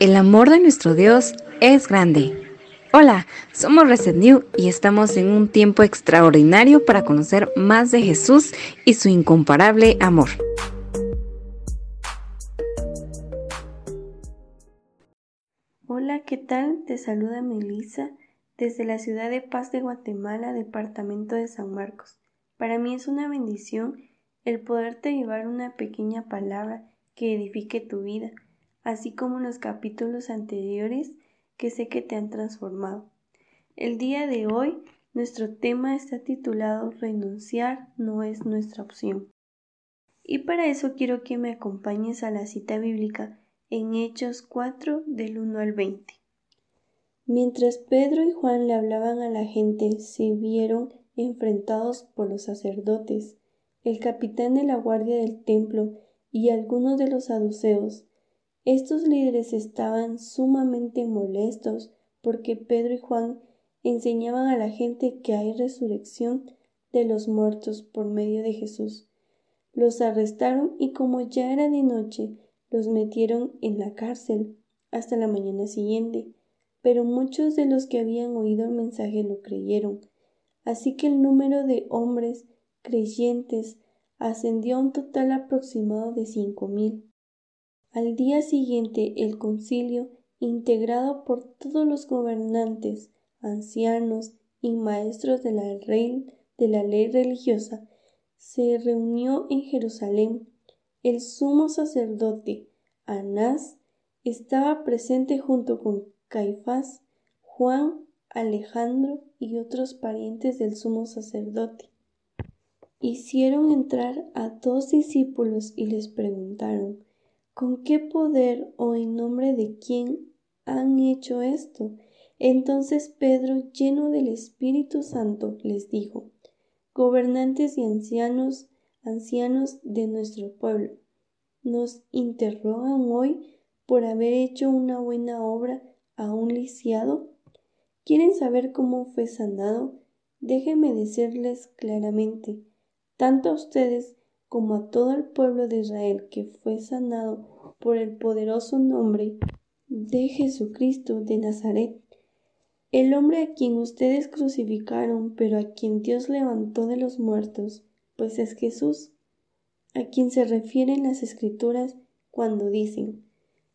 El amor de nuestro Dios es grande. Hola, somos Reset New y estamos en un tiempo extraordinario para conocer más de Jesús y su incomparable amor. Hola, ¿qué tal? Te saluda Melissa desde la ciudad de Paz de Guatemala, departamento de San Marcos. Para mí es una bendición el poderte llevar una pequeña palabra que edifique tu vida, así como los capítulos anteriores que sé que te han transformado. El día de hoy nuestro tema está titulado Renunciar no es nuestra opción. Y para eso quiero que me acompañes a la cita bíblica en Hechos 4 del 1 al 20. Mientras Pedro y Juan le hablaban a la gente, se vieron enfrentados por los sacerdotes, el capitán de la guardia del templo y algunos de los saduceos. Estos líderes estaban sumamente molestos porque Pedro y Juan enseñaban a la gente que hay resurrección de los muertos por medio de Jesús. Los arrestaron y como ya era de noche, los metieron en la cárcel hasta la mañana siguiente. Pero muchos de los que habían oído el mensaje lo creyeron. Así que el número de hombres creyentes ascendió a un total aproximado de cinco mil. Al día siguiente el concilio, integrado por todos los gobernantes, ancianos y maestros de la, de la ley religiosa, se reunió en Jerusalén. El sumo sacerdote Anás estaba presente junto con Caifás, Juan, Alejandro y otros parientes del sumo sacerdote. Hicieron entrar a dos discípulos y les preguntaron ¿Con qué poder o en nombre de quién han hecho esto? Entonces Pedro, lleno del Espíritu Santo, les dijo, Gobernantes y ancianos, ancianos de nuestro pueblo, nos interrogan hoy por haber hecho una buena obra a un lisiado. ¿Quieren saber cómo fue sanado? Déjenme decirles claramente, tanto a ustedes como a todo el pueblo de Israel que fue sanado por el poderoso nombre de Jesucristo de Nazaret, el hombre a quien ustedes crucificaron, pero a quien Dios levantó de los muertos, pues es Jesús, a quien se refieren las escrituras cuando dicen,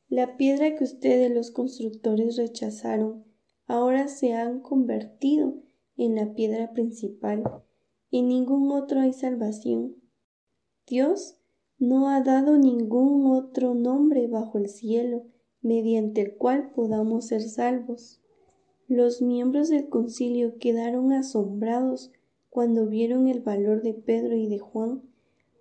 la piedra que ustedes los constructores rechazaron, ahora se han convertido en la piedra principal. En ningún otro hay salvación Dios no ha dado ningún otro nombre bajo el cielo mediante el cual podamos ser salvos. Los miembros del concilio quedaron asombrados cuando vieron el valor de Pedro y de Juan,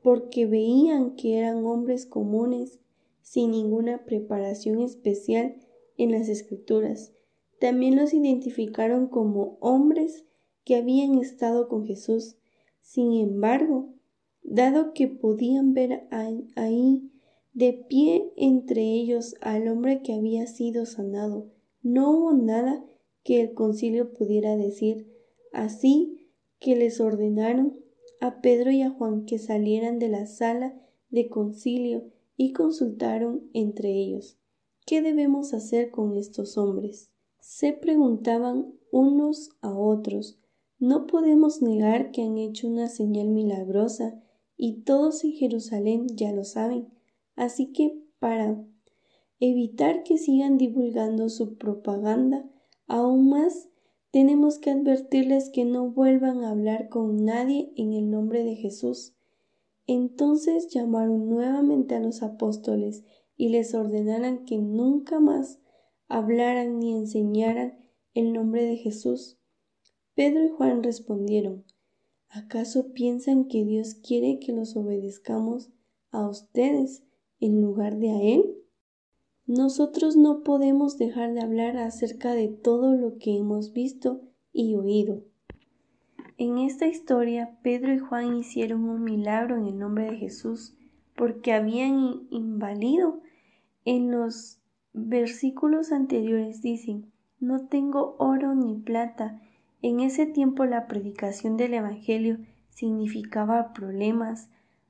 porque veían que eran hombres comunes, sin ninguna preparación especial en las escrituras. También los identificaron como hombres que habían estado con Jesús. Sin embargo, dado que podían ver ahí de pie entre ellos al hombre que había sido sanado. No hubo nada que el concilio pudiera decir, así que les ordenaron a Pedro y a Juan que salieran de la sala de concilio y consultaron entre ellos. ¿Qué debemos hacer con estos hombres? Se preguntaban unos a otros. No podemos negar que han hecho una señal milagrosa y todos en Jerusalén ya lo saben. Así que para evitar que sigan divulgando su propaganda aún más, tenemos que advertirles que no vuelvan a hablar con nadie en el nombre de Jesús. Entonces llamaron nuevamente a los apóstoles y les ordenaran que nunca más hablaran ni enseñaran el nombre de Jesús. Pedro y Juan respondieron ¿Acaso piensan que Dios quiere que los obedezcamos a ustedes en lugar de a Él? Nosotros no podemos dejar de hablar acerca de todo lo que hemos visto y oído. En esta historia, Pedro y Juan hicieron un milagro en el nombre de Jesús porque habían invalido. En los versículos anteriores dicen, no tengo oro ni plata, en ese tiempo la predicación del Evangelio significaba problemas.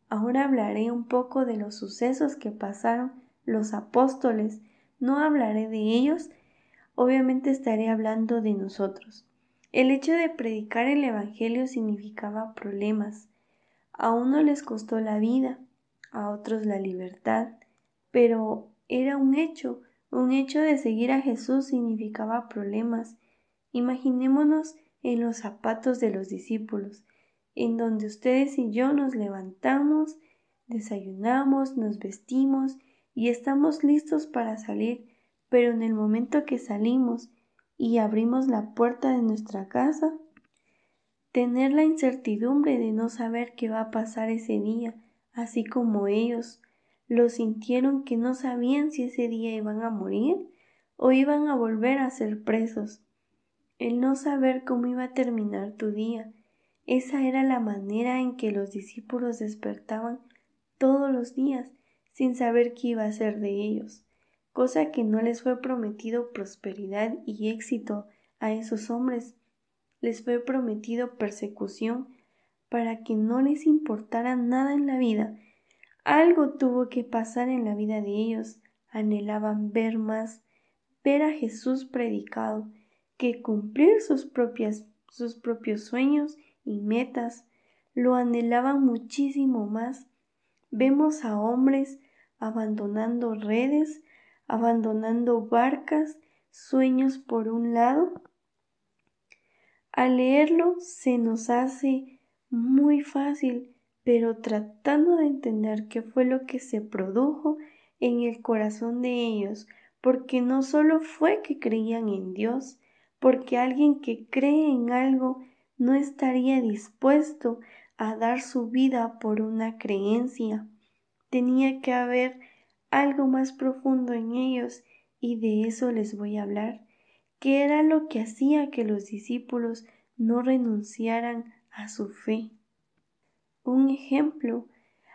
Ahora hablaré un poco de los sucesos que pasaron los apóstoles No hablaré de ellos, obviamente estaré hablando de nosotros. El hecho de predicar el Evangelio significaba problemas. A uno les costó la vida, a otros la libertad, pero era un hecho, un hecho de seguir a Jesús significaba problemas. Imaginémonos en los zapatos de los discípulos, en donde ustedes y yo nos levantamos, desayunamos, nos vestimos y estamos listos para salir, pero en el momento que salimos y abrimos la puerta de nuestra casa, tener la incertidumbre de no saber qué va a pasar ese día, así como ellos lo sintieron que no sabían si ese día iban a morir o iban a volver a ser presos. El no saber cómo iba a terminar tu día, esa era la manera en que los discípulos despertaban todos los días sin saber qué iba a ser de ellos, cosa que no les fue prometido prosperidad y éxito a esos hombres, les fue prometido persecución para que no les importara nada en la vida. Algo tuvo que pasar en la vida de ellos. Anhelaban ver más, ver a Jesús predicado, que cumplir sus propias sus propios sueños y metas. Lo anhelaban muchísimo más. Vemos a hombres abandonando redes, abandonando barcas, sueños por un lado. Al leerlo se nos hace muy fácil pero tratando de entender qué fue lo que se produjo en el corazón de ellos, porque no solo fue que creían en Dios, porque alguien que cree en algo no estaría dispuesto a dar su vida por una creencia. Tenía que haber algo más profundo en ellos y de eso les voy a hablar, que era lo que hacía que los discípulos no renunciaran a su fe. Un ejemplo,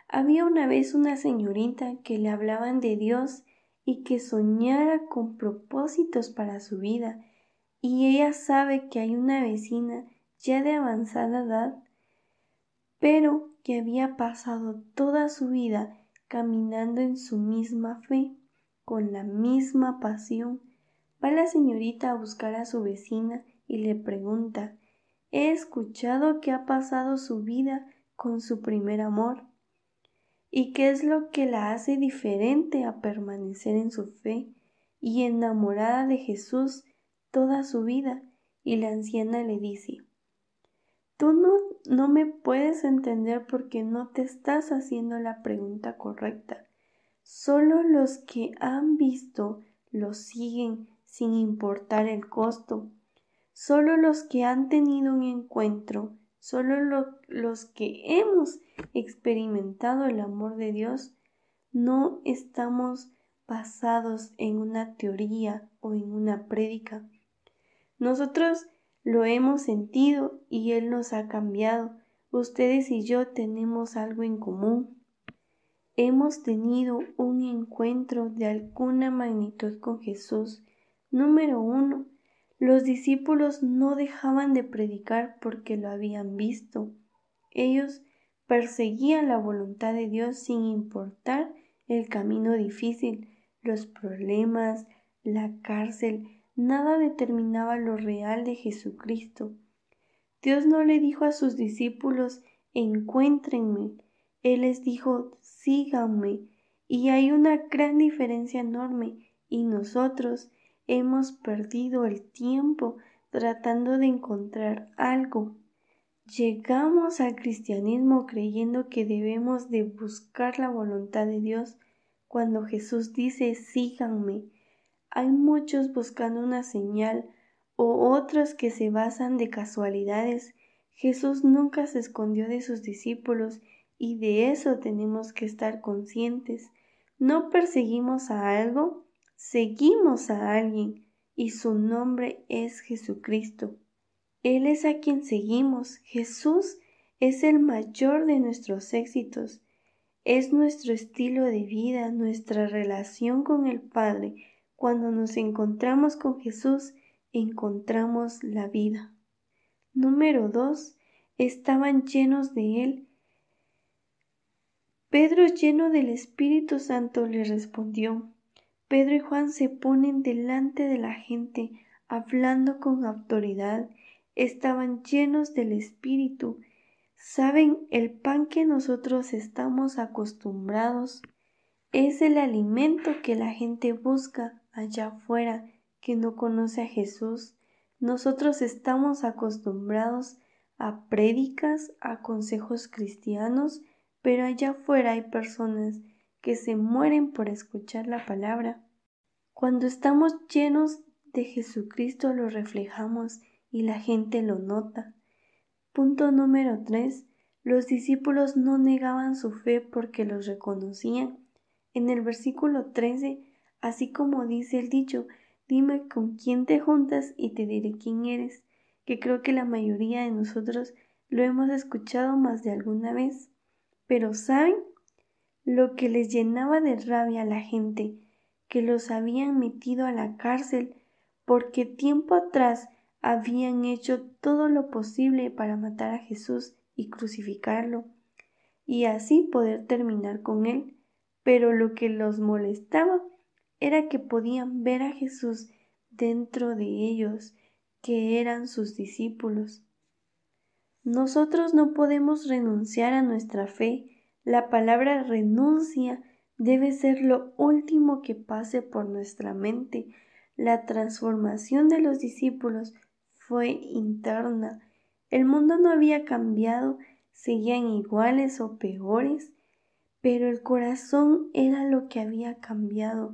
había una vez una señorita que le hablaban de Dios y que soñara con propósitos para su vida, y ella sabe que hay una vecina ya de avanzada edad, pero que había pasado toda su vida caminando en su misma fe, con la misma pasión. Va la señorita a buscar a su vecina y le pregunta He escuchado que ha pasado su vida con su primer amor y qué es lo que la hace diferente a permanecer en su fe y enamorada de Jesús toda su vida. Y la anciana le dice, tú no, no me puedes entender porque no te estás haciendo la pregunta correcta. Solo los que han visto lo siguen sin importar el costo. Solo los que han tenido un encuentro Solo los que hemos experimentado el amor de Dios no estamos basados en una teoría o en una prédica. Nosotros lo hemos sentido y Él nos ha cambiado. Ustedes y yo tenemos algo en común. Hemos tenido un encuentro de alguna magnitud con Jesús. Número uno, los discípulos no dejaban de predicar porque lo habían visto. Ellos perseguían la voluntad de Dios sin importar el camino difícil, los problemas, la cárcel, nada determinaba lo real de Jesucristo. Dios no le dijo a sus discípulos encuéntrenme, Él les dijo síganme, y hay una gran diferencia enorme, y nosotros hemos perdido el tiempo tratando de encontrar algo. Llegamos al cristianismo creyendo que debemos de buscar la voluntad de Dios cuando Jesús dice síganme. Hay muchos buscando una señal o otros que se basan de casualidades. Jesús nunca se escondió de sus discípulos y de eso tenemos que estar conscientes. No perseguimos a algo Seguimos a alguien y su nombre es Jesucristo. Él es a quien seguimos. Jesús es el mayor de nuestros éxitos. Es nuestro estilo de vida, nuestra relación con el Padre. Cuando nos encontramos con Jesús, encontramos la vida. Número 2. Estaban llenos de Él. Pedro, lleno del Espíritu Santo, le respondió, Pedro y Juan se ponen delante de la gente, hablando con autoridad, estaban llenos del Espíritu. ¿Saben? El pan que nosotros estamos acostumbrados es el alimento que la gente busca allá afuera, que no conoce a Jesús. Nosotros estamos acostumbrados a prédicas, a consejos cristianos, pero allá afuera hay personas que se mueren por escuchar la palabra. Cuando estamos llenos de Jesucristo lo reflejamos y la gente lo nota. Punto número 3. Los discípulos no negaban su fe porque los reconocían. En el versículo 13, así como dice el dicho, dime con quién te juntas y te diré quién eres, que creo que la mayoría de nosotros lo hemos escuchado más de alguna vez. Pero ¿saben? Lo que les llenaba de rabia a la gente, que los habían metido a la cárcel porque tiempo atrás habían hecho todo lo posible para matar a Jesús y crucificarlo, y así poder terminar con él. Pero lo que los molestaba era que podían ver a Jesús dentro de ellos, que eran sus discípulos. Nosotros no podemos renunciar a nuestra fe. La palabra renuncia debe ser lo último que pase por nuestra mente. La transformación de los discípulos fue interna. El mundo no había cambiado, seguían iguales o peores, pero el corazón era lo que había cambiado.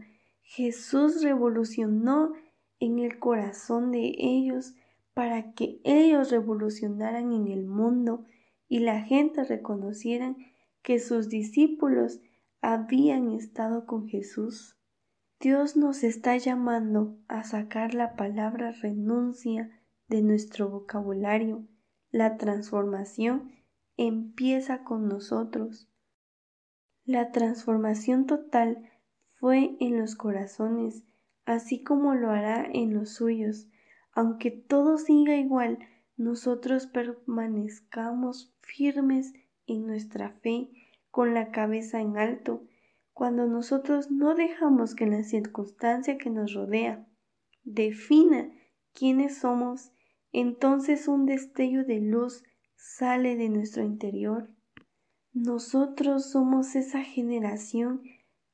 Jesús revolucionó en el corazón de ellos para que ellos revolucionaran en el mundo y la gente reconocieran que sus discípulos habían estado con Jesús. Dios nos está llamando a sacar la palabra renuncia de nuestro vocabulario. La transformación empieza con nosotros. La transformación total fue en los corazones, así como lo hará en los suyos. Aunque todo siga igual, nosotros permanezcamos firmes en nuestra fe con la cabeza en alto, cuando nosotros no dejamos que la circunstancia que nos rodea defina quiénes somos, entonces un destello de luz sale de nuestro interior. Nosotros somos esa generación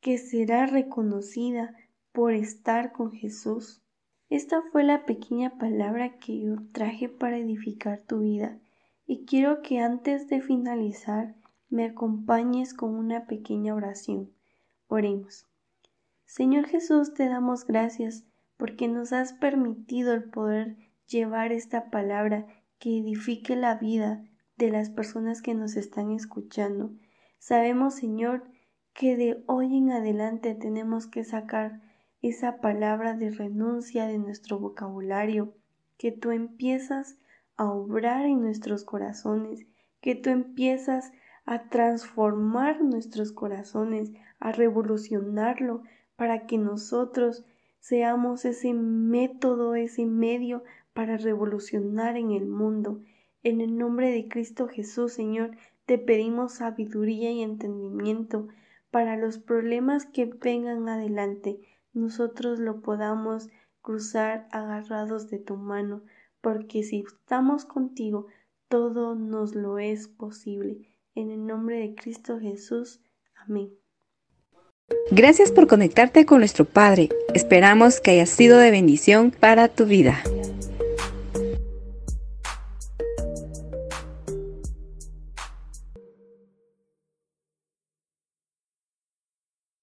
que será reconocida por estar con Jesús. Esta fue la pequeña palabra que yo traje para edificar tu vida y quiero que antes de finalizar me acompañes con una pequeña oración. Oremos. Señor Jesús, te damos gracias porque nos has permitido el poder llevar esta palabra que edifique la vida de las personas que nos están escuchando. Sabemos, Señor, que de hoy en adelante tenemos que sacar esa palabra de renuncia de nuestro vocabulario, que tú empiezas a obrar en nuestros corazones, que tú empiezas a transformar nuestros corazones, a revolucionarlo para que nosotros seamos ese método, ese medio para revolucionar en el mundo. En el nombre de Cristo Jesús, Señor, te pedimos sabiduría y entendimiento para los problemas que vengan adelante, nosotros lo podamos cruzar agarrados de tu mano, porque si estamos contigo, todo nos lo es posible. En el nombre de Cristo Jesús. Amén. Gracias por conectarte con nuestro Padre. Esperamos que haya sido de bendición para tu vida.